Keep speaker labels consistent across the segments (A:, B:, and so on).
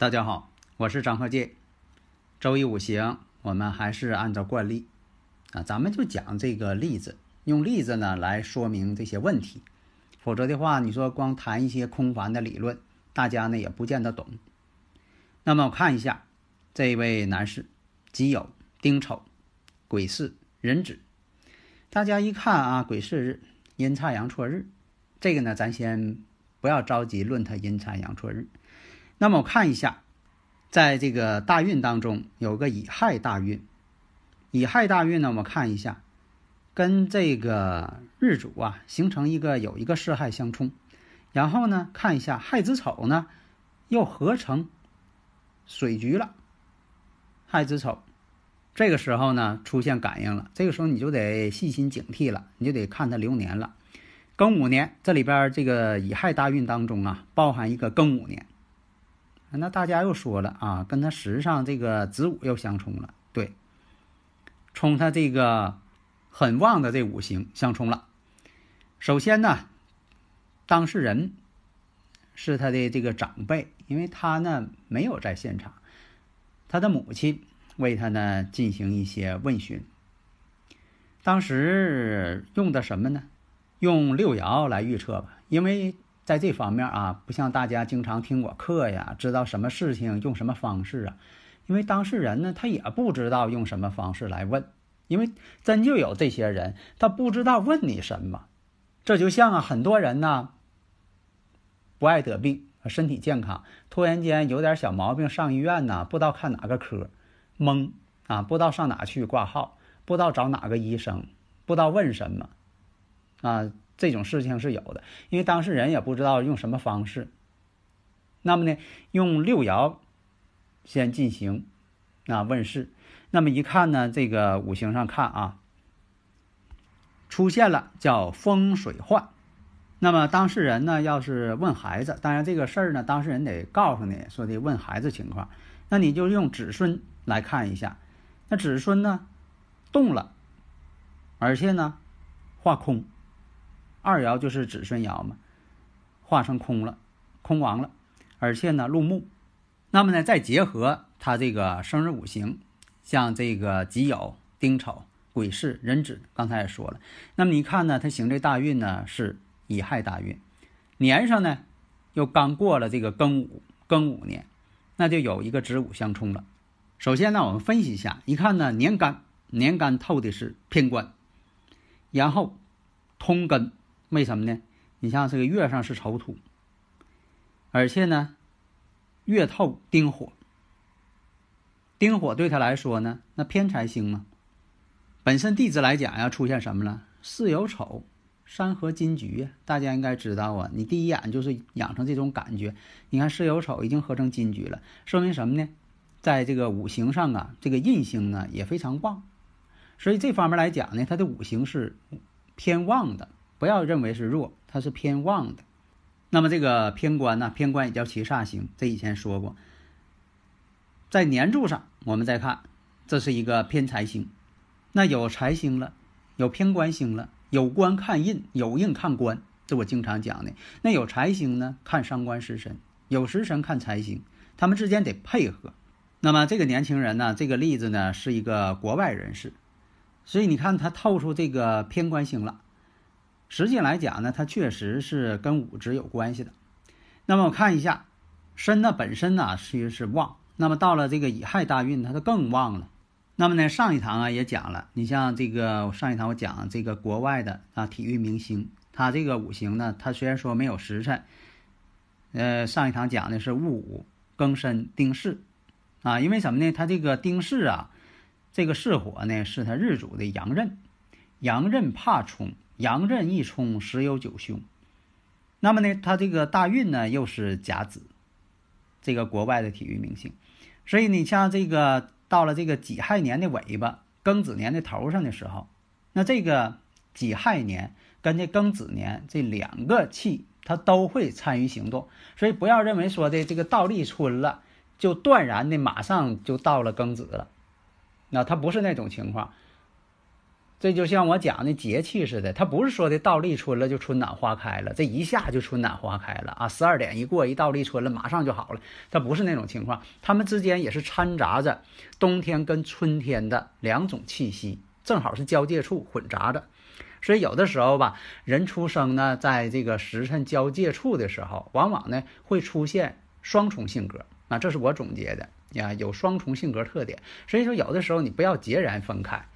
A: 大家好，我是张鹤剑。周易五行，我们还是按照惯例啊，咱们就讲这个例子，用例子呢来说明这些问题。否则的话，你说光谈一些空泛的理论，大家呢也不见得懂。那么我看一下这位男士，己酉、丁丑、癸巳、壬子。大家一看啊，癸巳日，阴差阳错日，这个呢，咱先不要着急论他阴差阳错日。那么我看一下，在这个大运当中有个乙亥大运，乙亥大运呢，我们看一下，跟这个日主啊形成一个有一个巳亥相冲，然后呢看一下亥子丑呢又合成水局了，亥子丑，这个时候呢出现感应了，这个时候你就得细心警惕了，你就得看它流年了。庚午年这里边这个乙亥大运当中啊，包含一个庚午年。那大家又说了啊，跟他时上这个子午又相冲了，对，冲他这个很旺的这五行相冲了。首先呢，当事人是他的这个长辈，因为他呢没有在现场，他的母亲为他呢进行一些问询。当时用的什么呢？用六爻来预测吧，因为。在这方面啊，不像大家经常听我课呀，知道什么事情用什么方式啊？因为当事人呢，他也不知道用什么方式来问，因为真就有这些人，他不知道问你什么。这就像啊，很多人呢不爱得病，身体健康，突然间有点小毛病上医院呢，不知道看哪个科，懵啊，不知道上哪去挂号，不知道找哪个医生，不知道问什么啊。这种事情是有的，因为当事人也不知道用什么方式。那么呢，用六爻先进行啊问世。那么一看呢，这个五行上看啊，出现了叫风水患。那么当事人呢，要是问孩子，当然这个事儿呢，当事人得告诉你说的问孩子情况。那你就用子孙来看一下，那子孙呢动了，而且呢化空。二爻就是子孙爻嘛，化成空了，空亡了，而且呢入木，那么呢再结合他这个生日五行，像这个己酉、丁丑、癸巳、壬子，刚才也说了，那么你看呢，他行这大运呢是乙亥大运，年上呢又刚过了这个庚午，庚午年，那就有一个子午相冲了。首先呢，我们分析一下，一看呢年干，年干透的是偏官，然后通根。为什么呢？你像这个月上是丑土，而且呢，月透丁火，丁火对他来说呢，那偏财星嘛。本身地支来讲呀，出现什么了？巳酉丑，山河金局呀，大家应该知道啊。你第一眼就是养成这种感觉。你看巳酉丑已经合成金局了，说明什么呢？在这个五行上啊，这个印星呢也非常旺，所以这方面来讲呢，它的五行是偏旺的。不要认为是弱，它是偏旺的。那么这个偏官呢？偏官也叫七煞星，这以前说过。在年柱上，我们再看，这是一个偏财星。那有财星了，有偏官星了，有官看印，有印看官，这我经常讲的。那有财星呢，看伤官食神；有食神看财星，他们之间得配合。那么这个年轻人呢，这个例子呢，是一个国外人士，所以你看他透出这个偏官星了。实际来讲呢，它确实是跟五职有关系的。那么我看一下，身呢本身呢其实是旺，那么到了这个乙亥大运，它就更旺了。那么呢，上一堂啊也讲了，你像这个上一堂我讲这个国外的啊体育明星，他这个五行呢，他虽然说没有时辰，呃，上一堂讲的是戊午庚申丁巳，啊，因为什么呢？他这个丁巳啊，这个巳火呢是他日主的阳刃，阳刃怕冲，阳刃一冲十有九凶。那么呢，他这个大运呢又是甲子，这个国外的体育明星。所以你像这个到了这个己亥年的尾巴，庚子年的头上的时候，那这个己亥年跟这庚子年这两个气，它都会参与行动。所以不要认为说的这个到立春了，就断然的马上就到了庚子了。那它不是那种情况，这就像我讲的节气似的，它不是说的到立春了就春暖花开了，这一下就春暖花开了啊！十二点一过，一到立春了，马上就好了，它不是那种情况，它们之间也是掺杂着冬天跟春天的两种气息，正好是交界处混杂着，所以有的时候吧，人出生呢，在这个时辰交界处的时候，往往呢会出现双重性格啊，这是我总结的。呀，有双重性格特点，所以说有的时候你不要截然分开。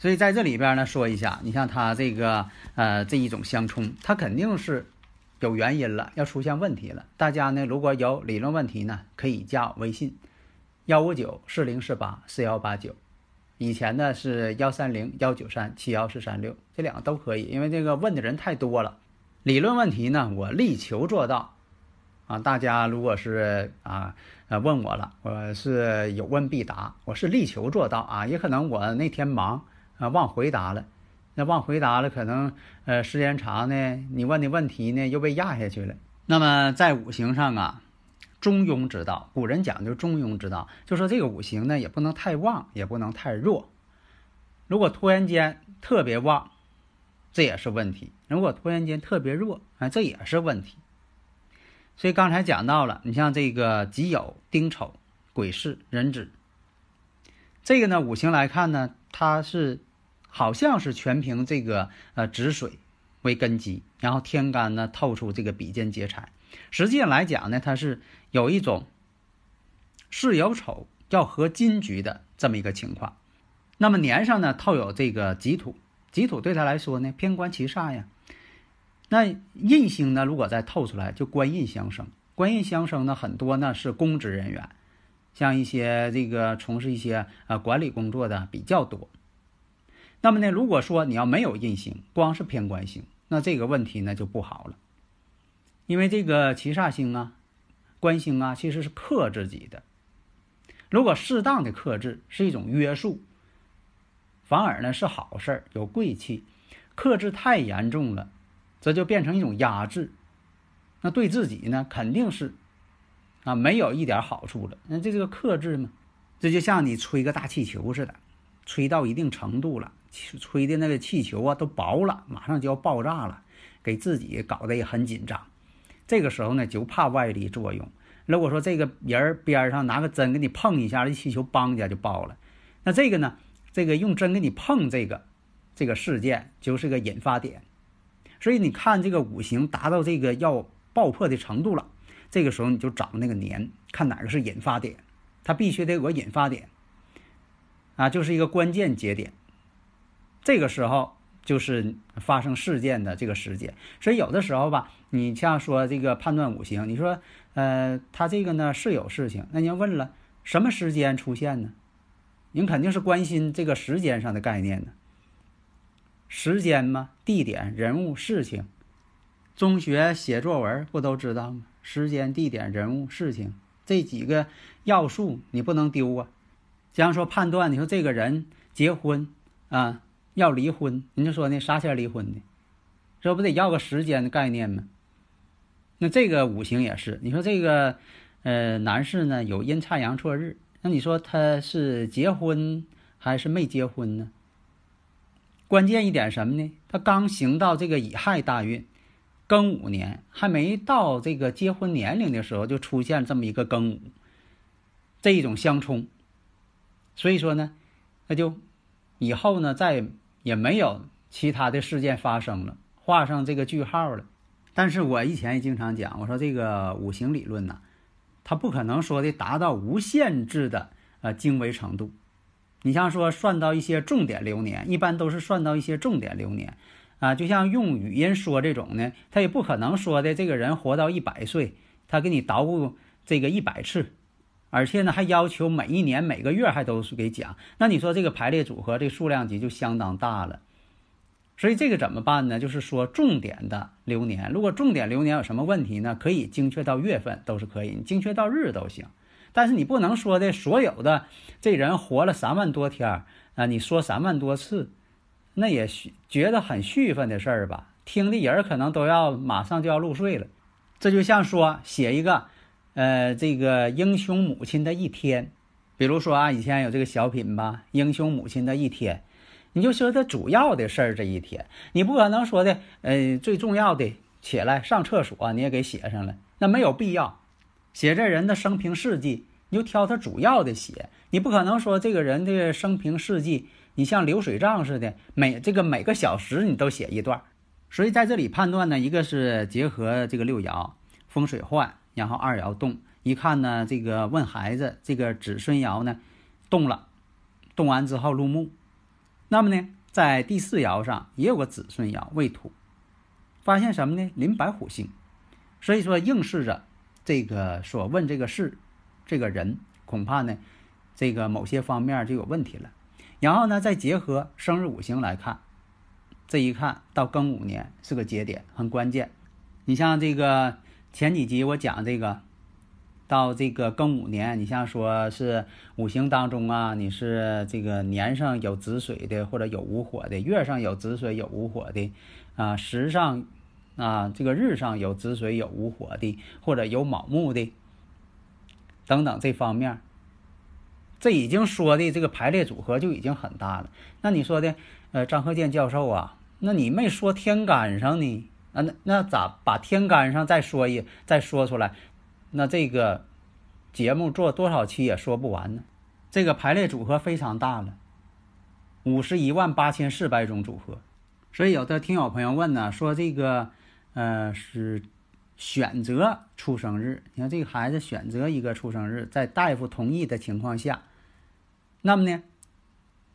A: 所以在这里边呢，说一下，你像他这个呃这一种相冲，它肯定是有原因了，要出现问题了。大家呢如果有理论问题呢，可以加我微信幺五九四零四八四幺八九，以前呢是幺三零幺九三七幺四三六，这两个都可以，因为这个问的人太多了。理论问题呢，我力求做到。啊，大家如果是啊呃问我了，我是有问必答，我是力求做到啊。也可能我那天忙啊忘回答了，那忘回答了，可能呃时间长呢，你问的问题呢又被压下去了。那么在五行上啊，中庸之道，古人讲究中庸之道，就说这个五行呢也不能太旺，也不能太弱。如果突然间特别旺，这也是问题；如果突然间特别弱，啊，这也是问题。所以刚才讲到了，你像这个己酉、丁丑、癸巳、壬子，这个呢五行来看呢，它是好像是全凭这个呃止水为根基，然后天干呢透出这个比肩劫财。实际上来讲呢，它是有一种是有丑要合金局的这么一个情况。那么年上呢透有这个己土，己土对他来说呢偏官七煞呀。那印星呢？如果再透出来，就官印相生。官印相生呢，很多呢是公职人员，像一些这个从事一些呃管理工作的比较多。那么呢，如果说你要没有印星，光是偏官星，那这个问题呢就不好了。因为这个七煞星啊、官星啊，其实是克自己的。如果适当的克制是一种约束，反而呢是好事儿，有贵气。克制太严重了。这就变成一种压制，那对自己呢肯定是啊没有一点好处了。那这个克制嘛，这就像你吹个大气球似的，吹到一定程度了，吹的那个气球啊都薄了，马上就要爆炸了，给自己搞得也很紧张。这个时候呢就怕外力作用。如果说这个人边上拿个针给你碰一下，这气球邦家就爆了。那这个呢，这个用针给你碰这个这个事件就是个引发点。所以你看，这个五行达到这个要爆破的程度了，这个时候你就找那个年，看哪个是引发点，它必须得有个引发点，啊，就是一个关键节点。这个时候就是发生事件的这个时间。所以有的时候吧，你像说这个判断五行，你说，呃，他这个呢是有事情，那您问了什么时间出现呢？您肯定是关心这个时间上的概念呢。时间吗？地点、人物、事情。中学写作文不都知道吗？时间、地点、人物、事情这几个要素你不能丢啊。假如说判断，你说这个人结婚啊要离婚，你就说呢啥前离婚的？这不得要个时间的概念吗？那这个五行也是，你说这个呃男士呢有阴差阳错日，那你说他是结婚还是没结婚呢？关键一点什么呢？他刚行到这个乙亥大运，庚午年还没到这个结婚年龄的时候，就出现这么一个庚午，这一种相冲。所以说呢，那就以后呢再也没有其他的事件发生了，画上这个句号了。但是我以前也经常讲，我说这个五行理论呢，它不可能说的达到无限制的呃精微程度。你像说算到一些重点流年，一般都是算到一些重点流年，啊，就像用语音说这种呢，他也不可能说的这个人活到一百岁，他给你捣鼓这个一百次，而且呢还要求每一年每个月还都是给讲。那你说这个排列组合这数量级就相当大了。所以这个怎么办呢？就是说重点的流年，如果重点流年有什么问题呢？可以精确到月份都是可以，你精确到日都行。但是你不能说的所有的这人活了三万多天啊，你说三万多次，那也觉得很续分的事儿吧？听的人可能都要马上就要入睡了。这就像说写一个，呃，这个英雄母亲的一天，比如说啊，以前有这个小品吧，《英雄母亲的一天》，你就说他主要的事儿这一天，你不可能说的，呃，最重要的起来上厕所你也给写上了，那没有必要。写这人的生平事迹，你就挑他主要的写，你不可能说这个人的生平事迹，你像流水账似的，每这个每个小时你都写一段。所以在这里判断呢，一个是结合这个六爻风水换，然后二爻动，一看呢，这个问孩子这个子孙爻呢动了，动完之后入木，那么呢，在第四爻上也有个子孙爻未土，发现什么呢？临白虎星，所以说应试着。这个所问这个事，这个人恐怕呢，这个某些方面就有问题了。然后呢，再结合生日五行来看，这一看到庚午年是个节点，很关键。你像这个前几集我讲这个，到这个庚午年，你像说是五行当中啊，你是这个年上有子水的，或者有午火的；月上有子水有午火的，啊时上。啊，这个日上有子水有午火的，或者有卯木的，等等这方面，这已经说的这个排列组合就已经很大了。那你说的，呃，张鹤健教授啊，那你没说天干上呢？啊，那那咋把天干上再说一再说出来？那这个节目做多少期也说不完呢？这个排列组合非常大了，五十一万八千四百种组合。所以有的听友朋友问呢，说这个。呃，是选择出生日。你看这个孩子选择一个出生日，在大夫同意的情况下，那么呢，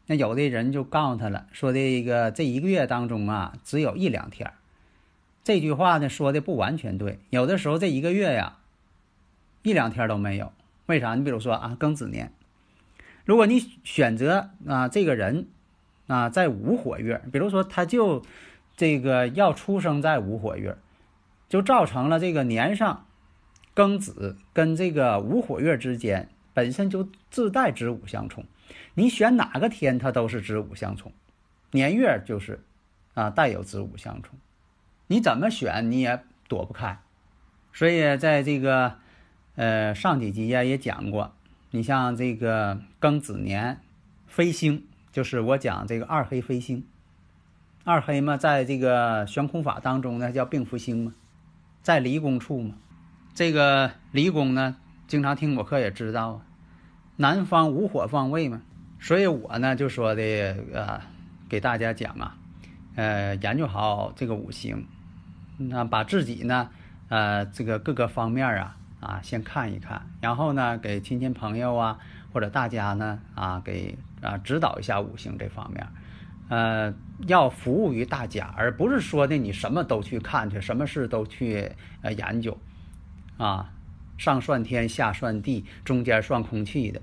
A: 那有的人就告诉他了，说这个这一个月当中啊，只有一两天。这句话呢说的不完全对，有的时候这一个月呀，一两天都没有。为啥？你比如说啊，庚子年，如果你选择啊这个人啊在午火月，比如说他就。这个要出生在午火月，就造成了这个年上庚子跟这个午火月之间本身就自带子午相冲，你选哪个天它都是子午相冲，年月就是啊带有子午相冲，你怎么选你也躲不开。所以在这个呃上几集呀也讲过，你像这个庚子年飞星，就是我讲这个二黑飞星。二黑嘛，在这个悬空法当中呢，叫病符星嘛，在离宫处嘛。这个离宫呢，经常听我课也知道啊，南方无火方位嘛。所以我呢就说的呃，给大家讲啊，呃，研究好这个五行，那把自己呢，呃，这个各个方面啊啊先看一看，然后呢给亲戚朋友啊或者大家呢啊给啊指导一下五行这方面。呃，要服务于大家，而不是说的你什么都去看去，什么事都去呃研究，啊，上算天，下算地，中间算空气的，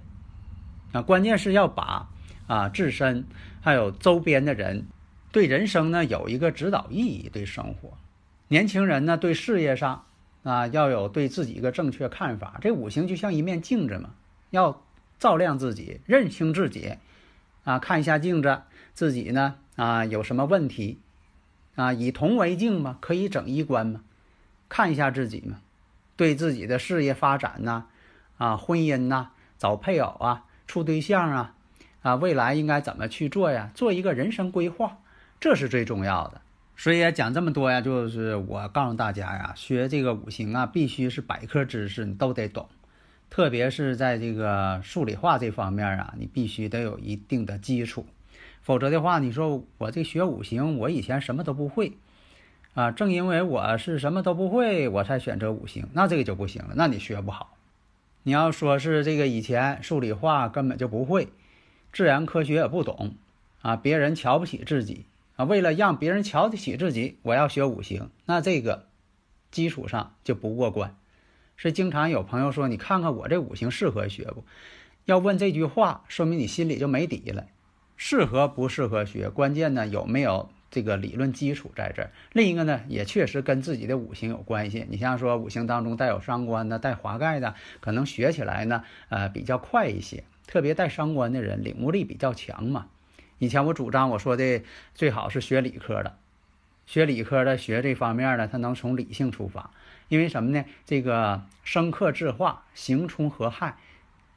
A: 啊，关键是要把啊自身还有周边的人对人生呢有一个指导意义，对生活，年轻人呢对事业上啊要有对自己一个正确看法。这五行就像一面镜子嘛，要照亮自己，认清自己，啊，看一下镜子。自己呢啊有什么问题啊？以铜为镜嘛，可以整衣冠嘛，看一下自己嘛，对自己的事业发展呐，啊婚姻呐，找配偶啊，处对象啊，啊未来应该怎么去做呀？做一个人生规划，这是最重要的。所以讲这么多呀，就是我告诉大家呀，学这个五行啊，必须是百科知识，你都得懂，特别是在这个数理化这方面啊，你必须得有一定的基础。否则的话，你说我这学五行，我以前什么都不会，啊，正因为我是什么都不会，我才选择五行，那这个就不行了，那你学不好。你要说是这个以前数理化根本就不会，自然科学也不懂，啊，别人瞧不起自己，为了让别人瞧得起自己，我要学五行，那这个基础上就不过关。是经常有朋友说：“你看看我这五行适合学不？”要问这句话，说明你心里就没底了。适合不适合学，关键呢有没有这个理论基础在这儿？另一个呢，也确实跟自己的五行有关系。你像说五行当中带有伤官的、带华盖的，可能学起来呢，呃，比较快一些。特别带伤官的人，领悟力比较强嘛。以前我主张我说的最好是学理科的，学理科的学这方面呢，他能从理性出发。因为什么呢？这个生克制化，行冲合害。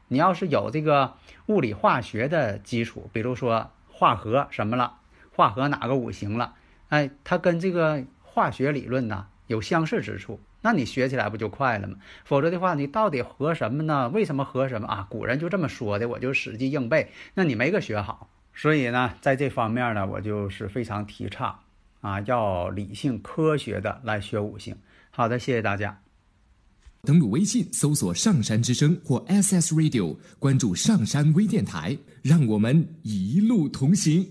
A: 你要是有这个物理化学的基础，比如说化合什么了，化合哪个五行了，哎，它跟这个化学理论呢有相似之处，那你学起来不就快了吗？否则的话，你到底合什么呢？为什么合什么啊？古人就这么说的，我就死记硬背，那你没个学好。所以呢，在这方面呢，我就是非常提倡啊，要理性科学的来学五行。好的，谢谢大家。
B: 登录微信搜索“上山之声”或 “SS Radio”，关注“上山微电台”，让我们一路同行。